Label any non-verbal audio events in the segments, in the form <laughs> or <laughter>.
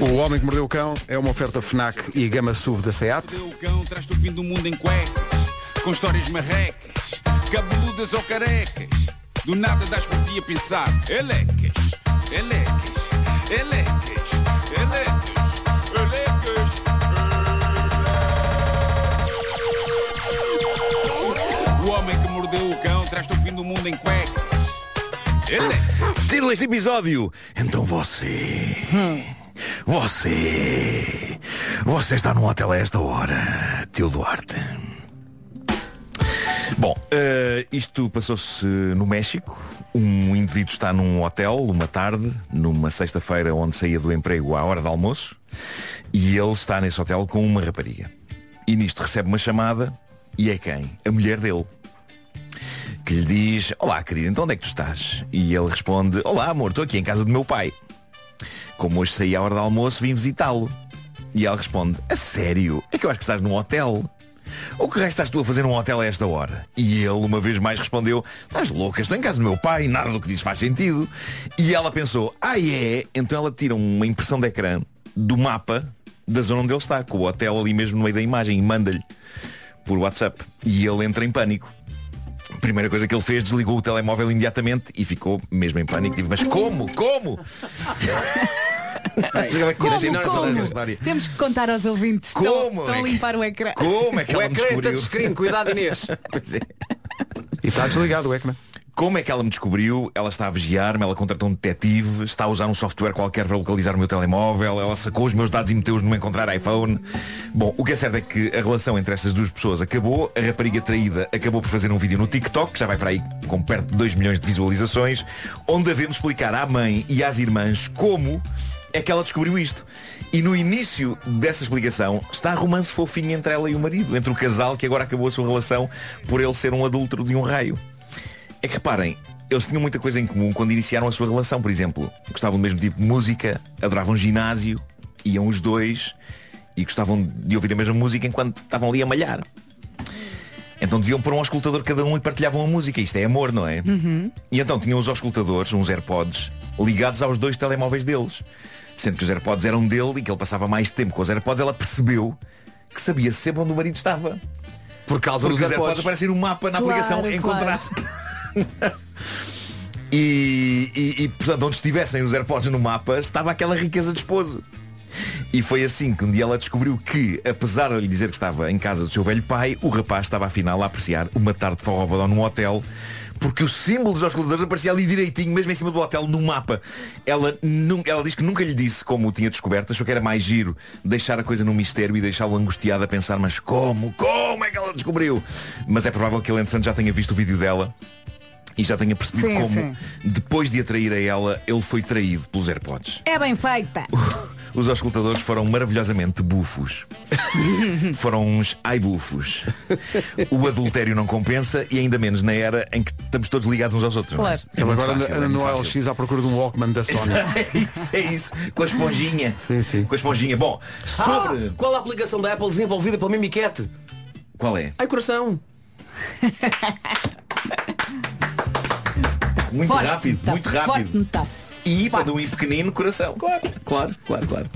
O Homem que Mordeu o Cão é uma oferta FNAC e Gama SUV da SEAT. O cão traz-te o fim do mundo em cuecas, com histórias marrecas, cabeludas ou carecas. Do nada das por ti a pensar, elecas, elecas, elecas, elecas, elecas. O homem que mordeu o cão traz-te o fim do mundo em cuecas. Título deste episódio. Então você. Você. Você está num hotel a esta hora, tio Duarte. Bom, eh, isto passou-se no México. Um indivíduo está num hotel, uma tarde, numa sexta-feira onde saía do emprego à hora de almoço, e ele está nesse hotel com uma rapariga. E nisto recebe uma chamada, e é quem? A mulher dele que lhe diz Olá querido, então onde é que tu estás? E ele responde Olá amor, estou aqui em casa do meu pai Como hoje saí à hora do almoço vim visitá-lo E ela responde A sério? É que eu acho que estás num hotel ou que resto estás tu a fazer num hotel a esta hora? E ele uma vez mais respondeu Estás louca, estou em casa do meu pai, nada do que diz faz sentido E ela pensou, ah é? Então ela tira uma impressão de ecrã do mapa da zona onde ele está Com o hotel ali mesmo no meio da imagem E manda-lhe por WhatsApp E ele entra em pânico Primeira coisa que ele fez, desligou o telemóvel imediatamente e ficou mesmo em pânico. Tipo, mas como? Como? Como, Como? como? Temos que contar aos ouvintes. Como? Estão, estão a limpar o ecrã. Como é que O ela me ecrã é touchscreen, cuidado Inês. <laughs> Pois é. E está desligado o ecrã. Como é que ela me descobriu? Ela está a vigiar-me, ela contratou um detetive, está a usar um software qualquer para localizar o meu telemóvel, ela sacou os meus dados e meteu-os no encontrar iPhone. Bom, o que é certo é que a relação entre essas duas pessoas acabou, a rapariga traída acabou por fazer um vídeo no TikTok, que já vai para aí com perto de 2 milhões de visualizações, onde devemos explicar à mãe e às irmãs como é que ela descobriu isto. E no início dessa explicação está a romance fofinho entre ela e o marido, entre o casal que agora acabou a sua relação por ele ser um adúltero de um raio. É que reparem, eles tinham muita coisa em comum quando iniciaram a sua relação, por exemplo. Gostavam do mesmo tipo de música, adoravam ginásio, iam os dois e gostavam de ouvir a mesma música enquanto estavam ali a malhar. Então deviam pôr um auscultador cada um e partilhavam a música. Isto é amor, não é? E então tinham os auscultadores, uns AirPods, ligados aos dois telemóveis deles. Sendo que os AirPods eram dele e que ele passava mais tempo com os AirPods, ela percebeu que sabia sempre onde o marido estava. Por causa Porque dos os AirPods AirPods. aparecem no mapa na Claro, aplicação claro. encontrar. <laughs> <laughs> e, e, e, portanto, onde estivessem os AirPods no mapa, estava aquela riqueza de esposo. E foi assim que um dia ela descobriu que, apesar de lhe dizer que estava em casa do seu velho pai, o rapaz estava afinal a apreciar uma tarde de forrobadão num hotel porque o símbolo dos auscultadores aparecia ali direitinho, mesmo em cima do hotel, no mapa. Ela, ela diz que nunca lhe disse como o tinha descoberto, achou que era mais giro deixar a coisa no mistério e deixá-lo angustiado a pensar, mas como? Como é que ela descobriu? Mas é provável que ele, entretanto, já tenha visto o vídeo dela e já tenha percebido Sim, como, sim. depois de atrair a ela, ele foi traído pelos AirPods. É bem feita. <laughs> Os auscultadores foram maravilhosamente bufos. <laughs> foram uns ai bufos. O adultério não compensa e ainda menos na era em que estamos todos ligados uns aos outros. é? Claro. É Ele agora fácil, anda é no fácil. LX à procura de um Walkman da Sony. <laughs> É isso, é isso. Com a esponjinha. Sim, sim. Com a esponjinha. Bom, sobre. Ah, qual a aplicação da Apple desenvolvida pela Mimiquete? Qual é? Ai coração. Muito Forte rápido, metáfora, muito Forte rápido. metáfora. E para um I pequenino, coração. Claro, claro, claro, claro.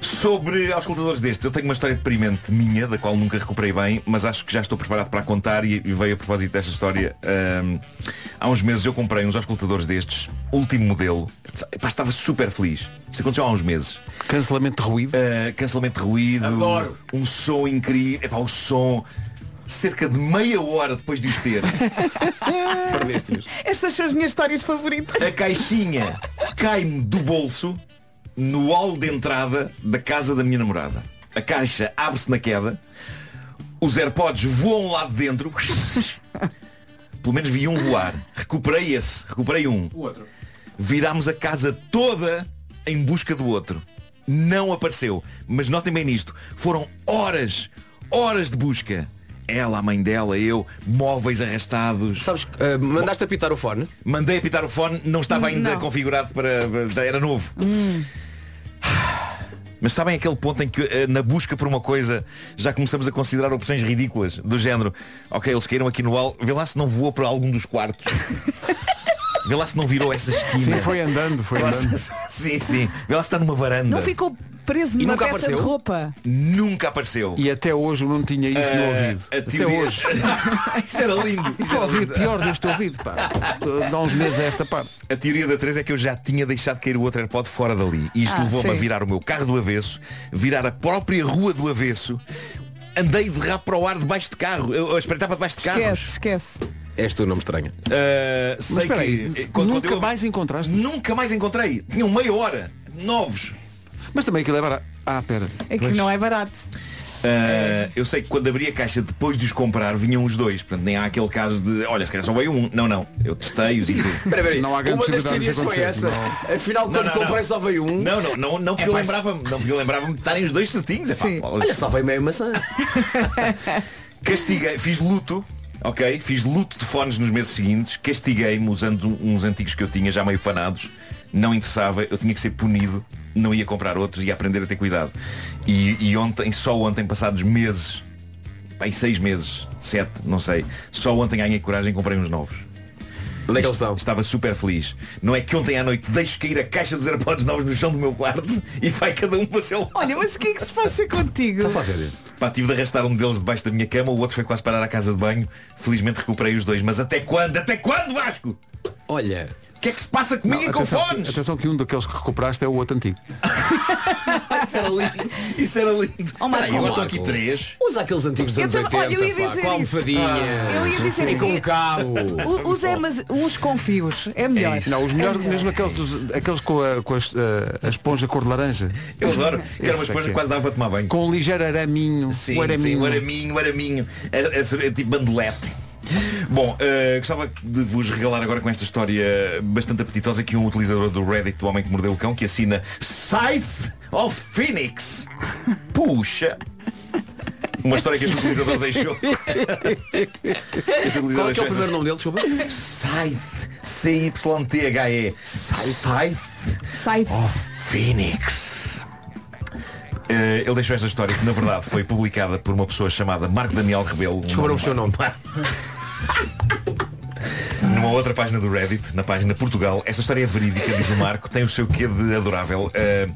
Sobre auscultadores destes, eu tenho uma história deprimente minha, da qual nunca recuperei bem, mas acho que já estou preparado para a contar e, e veio a propósito desta história. Ahm, há uns meses eu comprei uns auscultadores destes, último modelo. Epá, estava super feliz. Isto aconteceu há uns meses. Cancelamento de ruído. Uh, cancelamento de ruído, Adoro. um som incrível, Epá, o som cerca de meia hora depois de os ter, <laughs> Perdeste-os. Estas são as minhas histórias favoritas. a caixinha cai-me do bolso no hall de entrada da casa da minha namorada. A caixa abre-se na queda, os AirPods voam lá de dentro. Pelo menos vi um voar. Recuperei esse, recuperei um. O outro. Virámos a casa toda em busca do outro. Não apareceu. Mas notem bem nisto. Foram horas, horas de busca. Ela, a mãe dela, eu, móveis arrastados. Sabes, ah, mandaste apitar o fone? Mandei apitar o fone, não estava ainda Não. configurado para. já era novo. Mas sabem aquele ponto em que eh, na busca por uma coisa já começamos a considerar opções ridículas, do género, ok, eles caíram aqui no hall, vê lá se não voou para algum dos quartos. <laughs> Vê lá se não virou essa esquina. Sim, foi andando, foi andando. <laughs> Sim, sim. Vê lá se está numa varanda. Não ficou preso numa nunca peça apareceu? de roupa. Nunca apareceu. E até hoje eu não tinha isso no Eh, ouvido. a Até teoria- hoje. <laughs> Isso era lindo. Isso era ouvir lindo. pior deste ouvido, pá. Dá uns meses a esta parte. A teoria da 3 é que eu já tinha deixado cair o outro AirPod fora dali. E isto Ah, levou-me a sim. virar o meu carro do avesso, virar a própria rua do avesso. Andei de rabo para o ar debaixo de carro. Eu, eu espreitava debaixo de carros. Esquece, esquece. És tu, não me estranha. Uh, sei Mas espera aí, que, quando- nunca quando eu- mais encontraste? Nunca mais encontrei. Tinham meia hora. Novos. Mas também aquilo é barato. Ah, pera. É que não é barato. Uh, eu sei que quando abri a caixa depois de os comprar vinham os dois. Portanto, nem há aquele caso de olha, se calhar só veio um. Não, não. Eu testei-os e tudo. <laughs> Espera aí. Não há grande Uma das teorias foi acontecer. essa. Afinal, Não, quando não, comprei não. só veio um. Não, não, não, não, porque eu lembrava-me, não, porque eu lembrava-me de estarem os dois certinhos. Epá, Sim. Olha, só veio meio maçã. <laughs> Castiguei, fiz luto, ok? Fiz luto de fones nos meses seguintes, castiguei-me usando uns antigos que eu tinha já meio fanados, não interessava, eu tinha que ser punido, não ia comprar outros, ia aprender a ter cuidado. E, e ontem, só ontem, passados meses, bem, seis meses, sete, não sei, só ontem ganhei coragem e comprei uns novos. Estão? Estava super feliz. Não é que ontem à noite deixo cair a caixa dos AirPods novos no chão do meu quarto <laughs> e vai cada um para o seu lado. Olha, mas o que é que se passa contigo? Está a fazer. Pá, tive de arrastar um deles debaixo da minha cama, o outro foi quase parar à casa de banho. Felizmente recuperei os dois. Mas até quando? Até quando, Vasco? Olha, que é que se passa comigo Não, e com atenção, fones? atenção que um daqueles que recuperaste é o outro antigo. <laughs> Isso era lindo. Isso era lindo. Oh, Marco, Peraí, estão Marco. aqui três. usa aqueles antigos dos Eu anos também- 80, olha, eu ia pá, dizer com almofadinha. Eu ia dizer E com cabo. U- Usa mas uns com fios. É melhor. isso. Não, os melhores É melhor. mesmo aqueles, dos, aqueles com, a, com as, a, a esponja cor de laranja. Eu adoro. Que era uma Esse esponja que quase dava para tomar banho. Com um ligeiro araminho. Sim, o araminho. sim, o araminho, o araminho. É, é, é tipo bandelete. Bom, eh, gostava de vos regalar agora com esta história bastante apetitosa que um utilizador do Reddit do Homem que Mordeu o Cão que assina Scythe of Phoenix. Puxa! Uma história que este utilizador deixou. Este utilizador Qual é que é o primeiro nome dele? Desculpa. Scythe. C-Y-T-H-E. Scythe Sai. Phoenix. Eh, ele deixou esta história que na verdade foi publicada por uma pessoa chamada Marco Daniel Rebelo. um nome- o seu nome. Numa outra página do Reddit, na página Portugal, esta história é verídica, diz o Marco, tem o seu quê de adorável. Uh,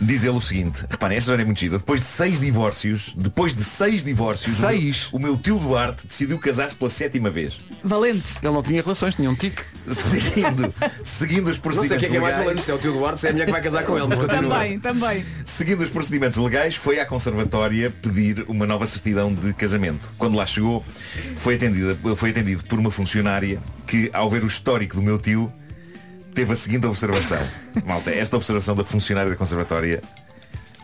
diz ele o seguinte, reparem, esta história é muito gira. Depois de seis divórcios, depois de seis divórcios, o meu- Seis? O, meu, tio Duarte decidiu casar-se pela sétima vez. Valente. Ele não tinha relações, tinha um tique. Seguindo, seguindo os Não sei procedimentos quem é que é mais valente, se é o tio Duarte, se é a mulher que vai casar com ele, mas continua. Também, também. Seguindo os procedimentos legais, foi à conservatória pedir uma nova certidão de casamento. Quando lá chegou, foi, atendida, foi atendido por uma funcionária que, ao ver o histórico do meu tio, teve a seguinte observação. <laughs> Malta, esta observação da funcionária da conservatória,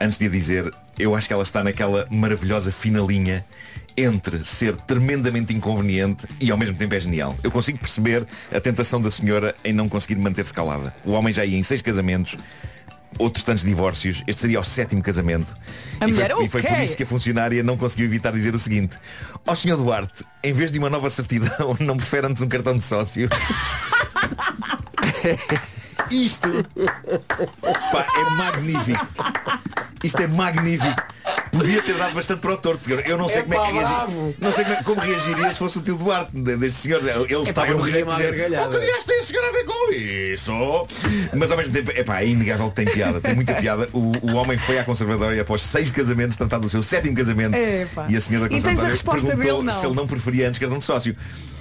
antes de a dizer, eu acho que ela está naquela maravilhosa fina linha entre ser tremendamente inconveniente e ao mesmo tempo é genial. Eu consigo perceber a tentação da senhora em não conseguir manter-se calada. O homem já ia em seis casamentos, outros tantos divórcios. Este seria o sétimo casamento. A e, mulher, foi, e foi por isso que a funcionária não conseguiu evitar dizer o seguinte. Ó Sr. Duarte, em vez de uma nova certidão, <laughs> não prefere antes um cartão de sócio? <laughs> Isto pá, é magnífico. Isto é magnífico. Podia ter dado bastante para o torto, porque eu não sei É como é que pá, reagir. Não sei como, como reagiria se fosse o tio Duarte, de- deste senhor. Ele estava eu no direito de dizer. "Oh, que dias tem a senhora a ver com isso? Mas ao mesmo tempo, epá, é inegável que tem piada, tem muita piada. O, o homem foi à conservatória após seis casamentos, tratado do seu sétimo casamento. Epá. E a senhora da E tens a conservatória resposta perguntou dele, se ele não preferia antes cartão de sócio.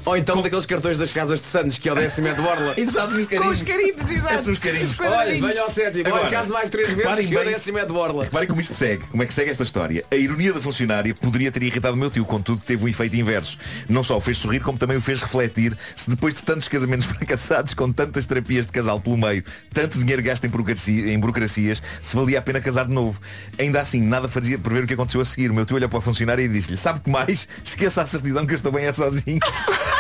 Ou então daqueles cartões das casas de Santos, que é o décimo é de borla. <laughs> Exato, os Com os carimbos, exato. os carinhos. Os Olha, venha ao sétimo. Agora, Olha, caso mais três vezes, que o décimo é de borla. Reparem como isto segue, como é que segue esta história. A ironia da funcionária poderia ter irritado o meu tio, contudo teve um efeito inverso. Não só o fez sorrir, como também o fez refletir se depois de tantos casamentos <laughs> fracassados, com tantas terapias de casal pelo meio, tanto dinheiro gasto em, burocracia- em burocracias, se valia a pena casar de novo. Ainda assim, nada fazia prever o que aconteceu a seguir. O meu tio olhou para a funcionária e disse-lhe, sabe que mais? Esqueça a certidão que eu estou bem é sozinho. <laughs>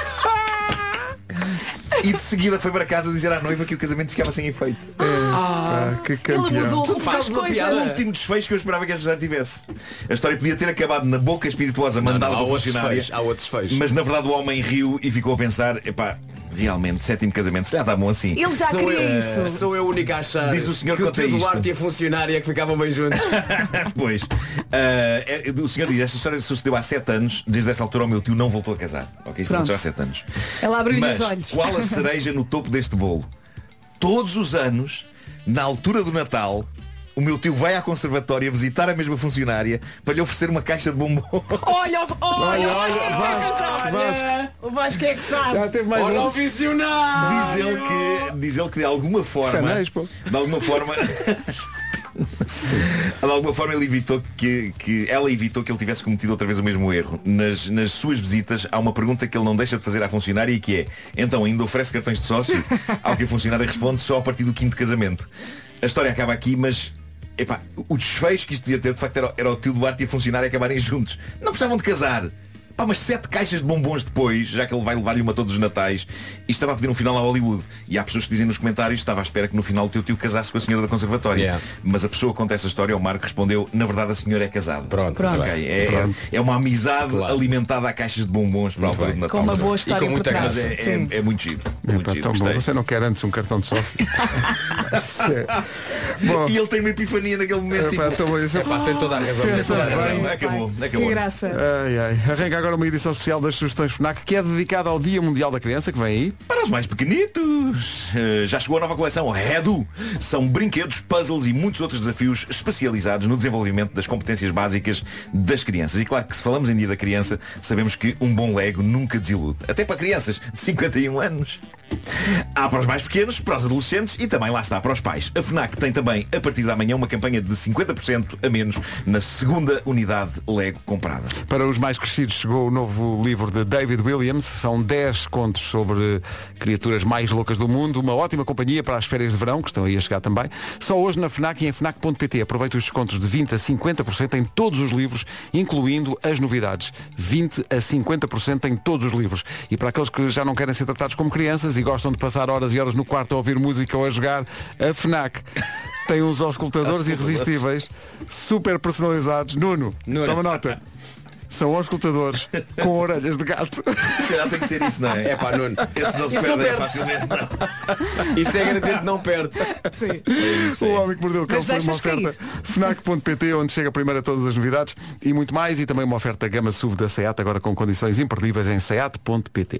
E de seguida foi para casa dizer à noiva que o casamento ficava sem efeito. Ah, que Ele campeão. mudou Tudo uma coisas. piada. O último desfecho que eu esperava que esta já tivesse. A história podia ter acabado na boca espirituosa Não, mandada não, há pela outros funcionária. feios. Há outros feios. Mas na verdade o homem riu e ficou a pensar, epá, Realmente, sétimo casamento, se já está bom assim. Ele já sou queria eu, isso. Sou eu o único a achar Diz o senhor que o tio. Duarte e a funcionária que ficavam bem juntos. <laughs> pois. Ah, é- o senhor diz, esta história sucedeu há sete anos, desde essa altura o meu tio não voltou a casar. Ok, isto Pronto. aconteceu há sete anos. Ela abriu-lhe Mas os olhos. qual a cereja no topo deste bolo? Todos os anos, na altura do Natal, o meu tio vai à conservatória visitar a mesma funcionária para lhe oferecer uma caixa de bombons. Olha, olha, Olha, olha, Vasco, olha. O Vasco é que sabe. Já teve mais Olha o visionário! Diz ele que, diz ele que de alguma forma, Sanéis, pô. de alguma forma, <laughs> de alguma forma ele evitou que, que ela evitou que ele tivesse cometido outra vez o mesmo erro. Nas, nas suas visitas há uma pergunta que ele não deixa de fazer à funcionária e que é, então ainda oferece cartões de sócio? Ao que a funcionária responde só a partir do quinto casamento. A história acaba aqui, mas epá, o desfecho que isto devia ter de facto era, era o tio Duarte e a funcionária acabarem juntos. Não precisavam de casar. Pá, mas sete caixas de bombons depois, já que ele vai levar-lhe uma todos os natais, e estava a pedir um final a Hollywood. E há pessoas que dizem nos comentários, estava à espera que no final o teu tio casasse com a senhora da conservatória. Yeah. Mas a pessoa que conta essa história, o Marco, respondeu, na verdade a senhora é casada. Pronto, Pronto. muito Ok, bem. é, é, é uma amizade Claro. alimentada a caixas de bombons para de Natal. Com uma é- boa E história com por muita trás. É, é, é muito giro. Muito Epá, giro. Você não quer antes um cartão de sócio? <laughs> Bom, E ele tem uma epifania naquele momento. epá, tipo, é- Epá, tem toda a razão. Pensa tem toda a bem. razão. Acabou, acabou. Que graça. Ai, ai. Arranca agora uma edição especial das sugestões FNAC que é dedicada ao Dia Mundial da Criança, que vem aí. Para os mais pequenitos, eh, já chegou a nova coleção Redu. São brinquedos, puzzles e muitos outros desafios especializados no desenvolvimento das competências básicas das crianças. E claro que se falamos em Dia da Criança, sabemos que um bom Lego nunca desilude. Até para crianças de 51 anos. Há para os mais pequenos, para os adolescentes e também lá está para os pais. A FNAC tem também, a partir da manhã, uma campanha de 50% a menos na segunda unidade Lego comprada. Para os mais crescidos chegou o novo livro de David Williams. São 10 contos sobre criaturas mais loucas do mundo. Uma ótima companhia para as férias de verão, que estão aí a chegar também. Só hoje na FNAC e em FNAC.pt. Aproveite os descontos de 20 a 50% em todos os livros, incluindo as novidades. 20 a 50% em todos os livros. E para aqueles que já não querem ser tratados como crianças e gostam de passar horas e horas no quarto a ouvir música ou a jogar, a FNAC <laughs> tem uns auscultadores irresistíveis, super personalizados. Nuno, Nuno. toma nota. São auscultadores com orelhas de gato. Se calhar tem que ser isso, não é? É pá, Nuno. Esse não se Isso não perde é facilmente. não. <laughs> Isso é garantido que não perdes. O Homem que Mordeu o Cão foi uma oferta FNAC.pt, onde chega primeiro a todas as novidades e muito mais. E também uma oferta Gama SUV da SEAT, agora com condições imperdíveis em SEAT.pt.